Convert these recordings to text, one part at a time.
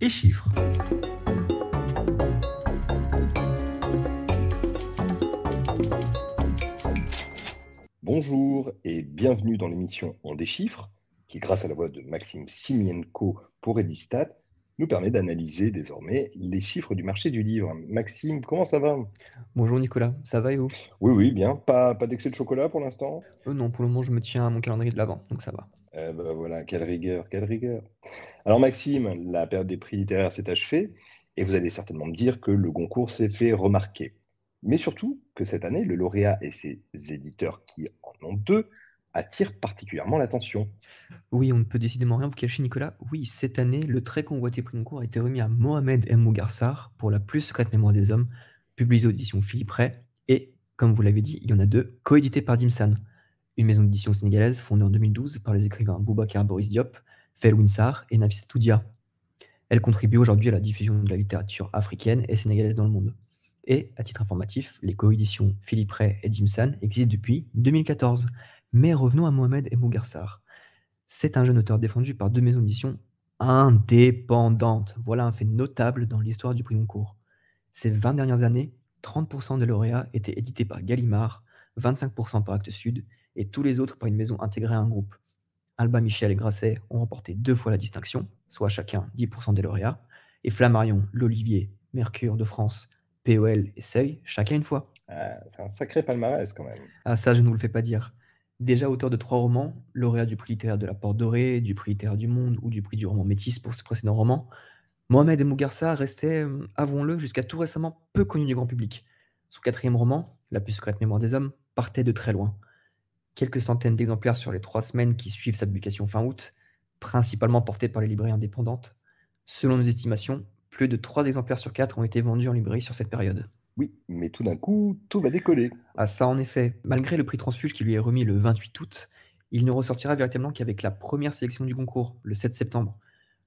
et chiffres. Bonjour et bienvenue dans l'émission On déchiffre, qui grâce à la voix de Maxime Simienko pour Edistat, nous permet d'analyser désormais les chiffres du marché du livre. Maxime, comment ça va? Bonjour Nicolas, ça va et vous? Oui, oui, bien. Pas, pas d'excès de chocolat pour l'instant? Euh, non, pour le moment, je me tiens à mon calendrier de l'avant, donc ça va. Eh ben voilà, quelle rigueur, quelle rigueur. Alors Maxime, la période des prix littéraires s'est achevée et vous allez certainement me dire que le Goncourt s'est fait remarquer. Mais surtout que cette année, le lauréat et ses éditeurs qui en ont deux attirent particulièrement l'attention. Oui, on ne peut décidément rien vous cacher, Nicolas. Oui, cette année, le très convoité prix Goncourt a été remis à Mohamed M. Mougarsar pour La plus secrète mémoire des hommes, publié aux éditions Philippe Ray, et, comme vous l'avez dit, il y en a deux, coédités par Dimsan, une maison d'édition sénégalaise fondée en 2012 par les écrivains Boubacar Boris Diop, Fel Winsar et Nafisa Toudia. Elle contribue aujourd'hui à la diffusion de la littérature africaine et sénégalaise dans le monde. Et, à titre informatif, les coéditions Philippe Ray et Dimsan existent depuis 2014. Mais revenons à Mohamed M. Mougarsar. C'est un jeune auteur défendu par deux maisons d'édition indépendantes. Voilà un fait notable dans l'histoire du prix Goncourt. Ces 20 dernières années, 30% des lauréats étaient édités par Gallimard, 25% par Actes Sud et tous les autres par une maison intégrée à un groupe. Alba Michel et Grasset ont remporté deux fois la distinction, soit chacun 10% des lauréats, et Flammarion, L'Olivier, Mercure de France, POL et Seuil, chacun une fois. Ah, c'est un sacré palmarès quand même. Ah ça, je ne vous le fais pas dire. Déjà auteur de trois romans, lauréat du prix littéraire de la Porte Dorée, du prix littéraire du Monde ou du prix du roman Métis pour ses précédents romans, Mohamed Mougarsa restait, euh, avouons-le, jusqu'à tout récemment peu connu du grand public. Son quatrième roman, La plus secrète mémoire des hommes, partait de très loin. Quelques centaines d'exemplaires sur les trois semaines qui suivent sa publication fin août, principalement portés par les librairies indépendantes. Selon nos estimations, plus de trois exemplaires sur quatre ont été vendus en librairie sur cette période. Oui, mais tout d'un coup, tout va décoller. Ah ça, en effet, malgré le prix Transfuge qui lui est remis le 28 août, il ne ressortira véritablement qu'avec la première sélection du concours, le 7 septembre.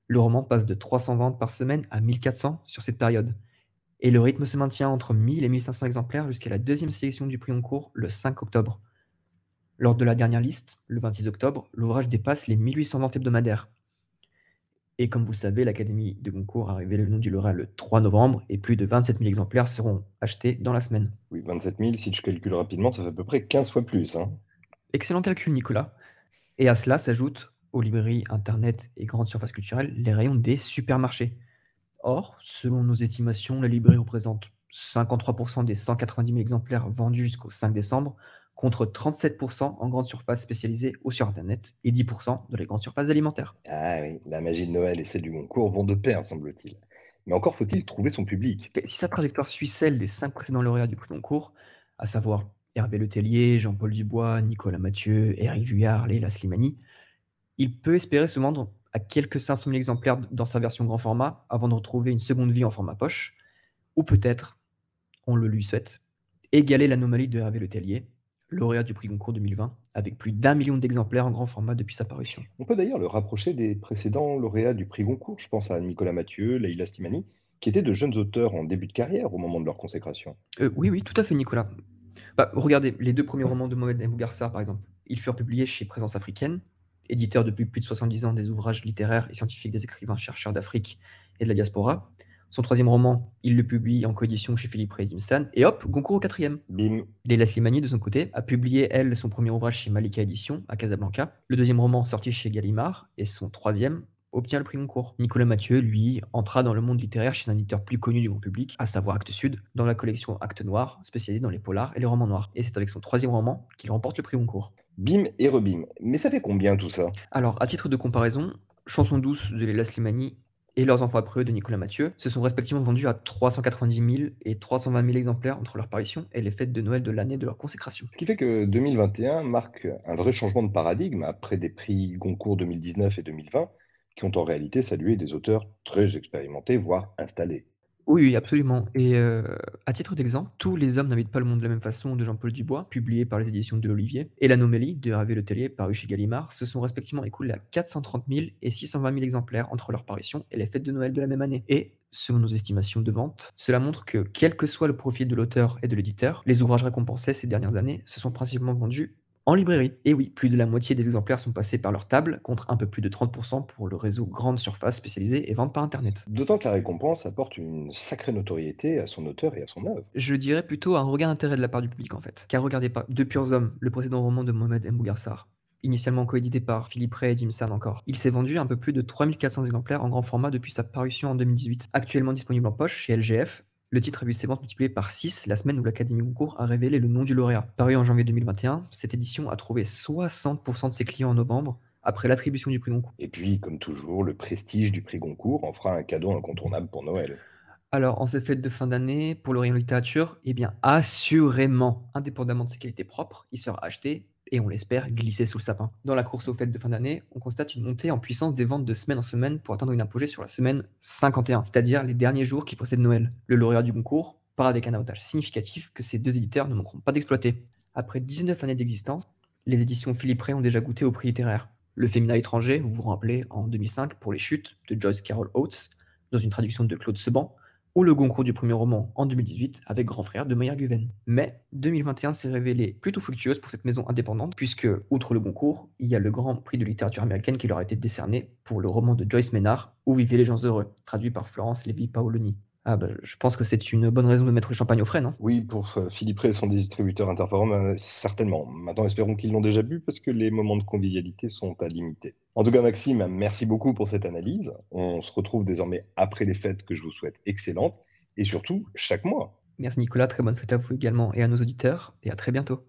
Le roman passe de 300 ventes par semaine à 1400 sur cette période. Et le rythme se maintient entre 1000 et 1500 exemplaires jusqu'à la deuxième sélection du prix Goncourt le 5 octobre. Lors de la dernière liste, le 26 octobre, l'ouvrage dépasse les 1800 ventes hebdomadaires. Et comme vous le savez, l'Académie de Goncourt a révélé le nom du lauréat le 3 novembre et plus de 27 000 exemplaires seront achetés dans la semaine. Oui, 27 000, si je calcule rapidement, ça fait à peu près 15 fois plus. Hein. Excellent calcul, Nicolas. Et à cela s'ajoutent, aux librairies, internet et grandes surfaces culturelles, les rayons des supermarchés. Or, selon nos estimations, la librairie représente 53% des 190 000 exemplaires vendus jusqu'au 5 décembre, contre 37% en grande surface spécialisée ou sur Internet et 10% dans les grandes surfaces alimentaires. Ah oui, la magie de Noël et celle du Goncourt vont de pair, semble-t-il. Mais encore faut-il trouver son public. Si sa trajectoire suit celle des cinq précédents lauréats du prix Goncourt, à savoir Hervé Letellier, Jean-Paul Dubois, Nicolas Mathieu, Eric Vuillard, Leila Slimani, il peut espérer se vendre à quelques 500 000 exemplaires dans sa version grand format avant de retrouver une seconde vie en format poche, ou peut-être, on le lui souhaite, égaler l'anomalie de Hervé Letellier, lauréat du prix Goncourt 2020, avec plus d'un million d'exemplaires en grand format depuis sa parution. On peut d'ailleurs le rapprocher des précédents lauréats du prix Goncourt. Je pense à Nicolas Mathieu, Leila Slimani, qui étaient de jeunes auteurs en début de carrière au moment de leur consécration. Euh, oui, oui, tout à fait, Nicolas. Bah, regardez, les deux premiers romans de Mohamed Mbougarsar, par exemple, ils furent publiés chez Présence africaine, éditeur depuis plus de 70 ans des ouvrages littéraires et scientifiques des écrivains chercheurs d'Afrique et de la diaspora. Son troisième roman, il le publie en coédition chez Philippe Ray Dimsan. Et hop, Goncourt au quatrième. Bim. Leila Slimani, de son côté, a publié, elle, son premier ouvrage chez Malika Édition, à Casablanca. Le deuxième roman sorti chez Gallimard. Et son troisième obtient le prix Goncourt. Nicolas Mathieu, lui, entra dans le monde littéraire chez un éditeur plus connu du grand public, à savoir Actes Sud, dans la collection Actes Noirs, spécialisée dans les polars et les romans noirs. Et c'est avec son troisième roman qu'il remporte le prix Goncourt. Bim et rebim. Mais ça fait combien tout ça? Alors, à titre de comparaison, Chanson douce de Leila Slimani et Leurs enfants après de Nicolas Mathieu se sont respectivement vendus à 390 000 et 320 000 exemplaires entre leur parution et les fêtes de Noël de l'année de leur consécration. Ce qui fait que 2021 marque un vrai changement de paradigme après des prix Goncourt 2019 et 2020 qui ont en réalité salué des auteurs très expérimentés, voire installés. Oui, absolument. Et à titre d'exemple, Tous les hommes n'habitent pas le monde de la même façon de Jean-Paul Dubois, publié par les éditions de l'Olivier, et L'Anomalie de Hervé Letellier, paru chez Gallimard, se sont respectivement écoulés à 430 000 et 620 000 exemplaires entre leur parution et les fêtes de Noël de la même année. Et, selon nos estimations de vente, cela montre que, quel que soit le profil de l'auteur et de l'éditeur, les ouvrages récompensés ces dernières années se sont principalement vendus En librairie, et oui, plus de la moitié des exemplaires sont passés par leur table, contre un peu plus de 30% pour le réseau grande surface spécialisée et vente par Internet. D'autant que la récompense apporte une sacrée notoriété à son auteur et à son œuvre. Je dirais plutôt un regain d'intérêt de la part du public en fait. Car regardez pas, De Purs Hommes, le précédent roman de Mohamed M. Bougarsar, initialement coédité par Philippe Ray et Jim Sand encore. Il s'est vendu un peu plus de 3400 exemplaires en grand format depuis sa parution en 2018. Actuellement disponible en poche chez LGF, le titre a vu ses ventes multipliées par 6 la semaine où l'Académie Goncourt a révélé le nom du lauréat. Paru en janvier 2021, cette édition a trouvé 60% de ses clients en novembre, après l'attribution du prix Goncourt. Et puis, comme toujours, le prestige du prix Goncourt en fera un cadeau incontournable pour Noël. Alors, en cette fête de fin d'année, pour le rayon littérature, eh bien, assurément, indépendamment de ses qualités propres, il sera acheté et on l'espère glisser sous le sapin. Dans la course aux fêtes de fin d'année, on constate une montée en puissance des ventes de semaine en semaine pour atteindre une apogée sur la semaine 51, c'est-à-dire les derniers jours qui précèdent Noël. Le lauréat du concours part avec un avantage significatif que ces deux éditeurs ne manqueront pas d'exploiter. Après 19 années d'existence, les éditions Philippe Ray ont déjà goûté au prix littéraire. Le Féminin étranger, vous vous rappelez, en 2005 pour Les Chutes de Joyce Carol Oates, dans une traduction de Claude Seban, ou le Goncourt du premier roman en 2018 avec Grand Frère de Meyer Guven. Mais 2021 s'est révélé plutôt fructueuse pour cette maison indépendante, puisque, outre le Goncourt, il y a le Grand Prix de littérature américaine qui leur a été décerné pour le roman de Joyce Ménard, Où vivaient les gens heureux, traduit par Florence Lévy Paoloni. Ah bah, je pense que c'est une bonne raison de mettre le champagne au frais, non? Oui, pour euh, Philippe Ray et son distributeur Interforum, euh, certainement. Maintenant, espérons qu'ils l'ont déjà bu parce que les moments de convivialité sont à limiter. En tout cas, Maxime, merci beaucoup pour cette analyse. On se retrouve désormais après les fêtes que je vous souhaite excellentes et surtout chaque mois. Merci Nicolas, très bonne fête à vous également et à nos auditeurs et à très bientôt.